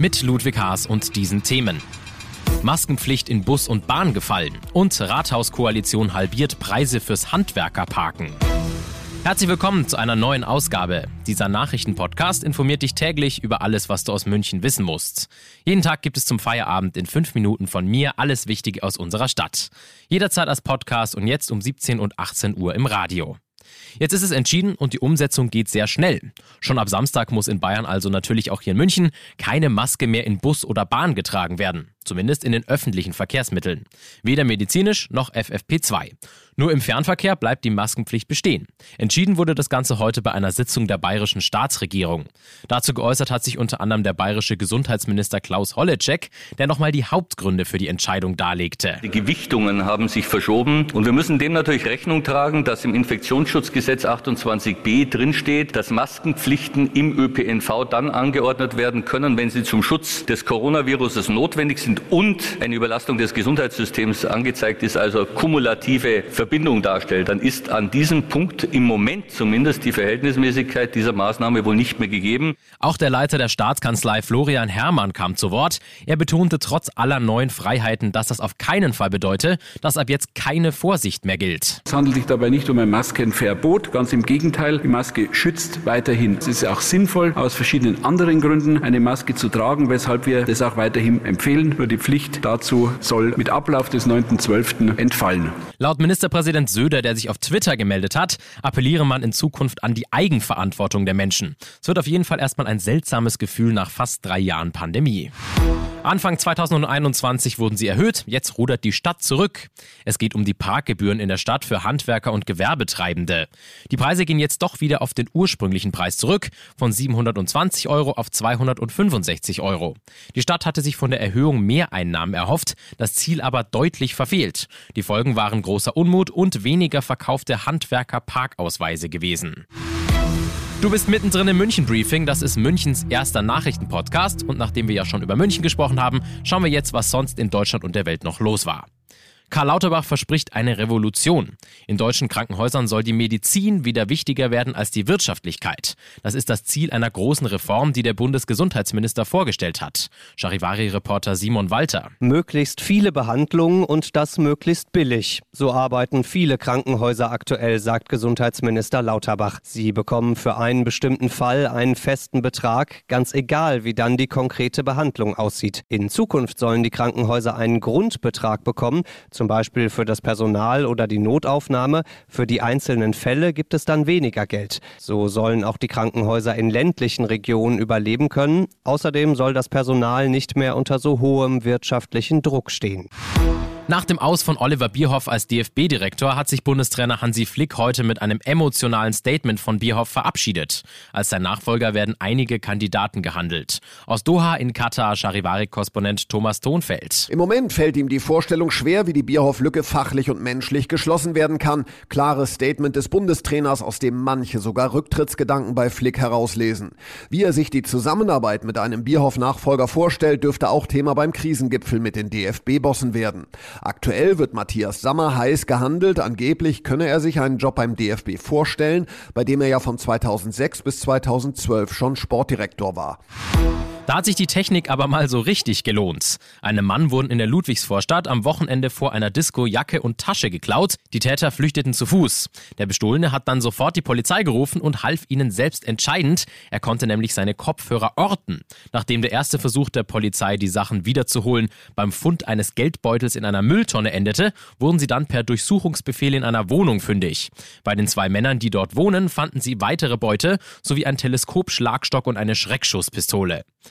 Mit Ludwig Haas und diesen Themen. Maskenpflicht in Bus und Bahn gefallen und Rathauskoalition halbiert Preise fürs Handwerkerparken. Herzlich willkommen zu einer neuen Ausgabe. Dieser Nachrichtenpodcast informiert dich täglich über alles, was du aus München wissen musst. Jeden Tag gibt es zum Feierabend in fünf Minuten von mir alles Wichtige aus unserer Stadt. Jederzeit als Podcast und jetzt um 17 und 18 Uhr im Radio. Jetzt ist es entschieden und die Umsetzung geht sehr schnell. Schon ab Samstag muss in Bayern, also natürlich auch hier in München, keine Maske mehr in Bus oder Bahn getragen werden. Zumindest in den öffentlichen Verkehrsmitteln. Weder medizinisch noch FFP2. Nur im Fernverkehr bleibt die Maskenpflicht bestehen. Entschieden wurde das Ganze heute bei einer Sitzung der bayerischen Staatsregierung. Dazu geäußert hat sich unter anderem der bayerische Gesundheitsminister Klaus Holleczek, der nochmal die Hauptgründe für die Entscheidung darlegte. Die Gewichtungen haben sich verschoben und wir müssen dem natürlich Rechnung tragen, dass im Infektionsschutzgesetz 28b drinsteht, dass Maskenpflichten im ÖPNV dann angeordnet werden können, wenn sie zum Schutz des Coronavirus notwendig sind und eine Überlastung des Gesundheitssystems angezeigt ist, also kumulative Verbindungen Verbindung darstellt, dann ist an diesem Punkt im Moment zumindest die Verhältnismäßigkeit dieser Maßnahme wohl nicht mehr gegeben. Auch der Leiter der Staatskanzlei Florian Herrmann kam zu Wort. Er betonte trotz aller neuen Freiheiten, dass das auf keinen Fall bedeute, dass ab jetzt keine Vorsicht mehr gilt. Es handelt sich dabei nicht um ein Maskenverbot, ganz im Gegenteil, die Maske schützt weiterhin. Es ist auch sinnvoll, aus verschiedenen anderen Gründen eine Maske zu tragen, weshalb wir das auch weiterhin empfehlen. Nur die Pflicht dazu soll mit Ablauf des 9.12. entfallen. Laut Ministerpräsident Ministerpräsident Söder, der sich auf Twitter gemeldet hat, appelliere man in Zukunft an die Eigenverantwortung der Menschen. Es wird auf jeden Fall erstmal ein seltsames Gefühl nach fast drei Jahren Pandemie. Anfang 2021 wurden sie erhöht, jetzt rudert die Stadt zurück. Es geht um die Parkgebühren in der Stadt für Handwerker und Gewerbetreibende. Die Preise gehen jetzt doch wieder auf den ursprünglichen Preis zurück, von 720 Euro auf 265 Euro. Die Stadt hatte sich von der Erhöhung Mehreinnahmen erhofft, das Ziel aber deutlich verfehlt. Die Folgen waren großer Unmut und weniger verkaufte Handwerker-Parkausweise gewesen. Du bist mittendrin im München Briefing. Das ist Münchens erster Nachrichtenpodcast. Und nachdem wir ja schon über München gesprochen haben, schauen wir jetzt, was sonst in Deutschland und der Welt noch los war. Karl Lauterbach verspricht eine Revolution. In deutschen Krankenhäusern soll die Medizin wieder wichtiger werden als die Wirtschaftlichkeit. Das ist das Ziel einer großen Reform, die der Bundesgesundheitsminister vorgestellt hat. Charivari-Reporter Simon Walter. Möglichst viele Behandlungen und das möglichst billig. So arbeiten viele Krankenhäuser aktuell, sagt Gesundheitsminister Lauterbach. Sie bekommen für einen bestimmten Fall einen festen Betrag, ganz egal, wie dann die konkrete Behandlung aussieht. In Zukunft sollen die Krankenhäuser einen Grundbetrag bekommen, zum Beispiel für das Personal oder die Notaufnahme. Für die einzelnen Fälle gibt es dann weniger Geld. So sollen auch die Krankenhäuser in ländlichen Regionen überleben können. Außerdem soll das Personal nicht mehr unter so hohem wirtschaftlichen Druck stehen. Nach dem Aus von Oliver Bierhoff als DFB-Direktor hat sich Bundestrainer Hansi Flick heute mit einem emotionalen Statement von Bierhoff verabschiedet. Als sein Nachfolger werden einige Kandidaten gehandelt. Aus Doha in Katar Charivari-Korrespondent Thomas Thonfeld. Im Moment fällt ihm die Vorstellung schwer, wie die Bierhoff-Lücke fachlich und menschlich geschlossen werden kann. Klares Statement des Bundestrainers, aus dem manche sogar Rücktrittsgedanken bei Flick herauslesen. Wie er sich die Zusammenarbeit mit einem Bierhoff-Nachfolger vorstellt, dürfte auch Thema beim Krisengipfel mit den DFB-Bossen werden. Aktuell wird Matthias Sammer heiß gehandelt. Angeblich könne er sich einen Job beim DFB vorstellen, bei dem er ja von 2006 bis 2012 schon Sportdirektor war. Da hat sich die Technik aber mal so richtig gelohnt. Einem Mann wurden in der Ludwigsvorstadt am Wochenende vor einer Disco Jacke und Tasche geklaut. Die Täter flüchteten zu Fuß. Der Bestohlene hat dann sofort die Polizei gerufen und half ihnen selbst entscheidend. Er konnte nämlich seine Kopfhörer orten. Nachdem der erste Versuch der Polizei, die Sachen wiederzuholen, beim Fund eines Geldbeutels in einer Mülltonne endete, wurden sie dann per Durchsuchungsbefehl in einer Wohnung fündig. Bei den zwei Männern, die dort wohnen, fanden sie weitere Beute sowie ein Teleskop, Schlagstock und eine Schreckschusspistole.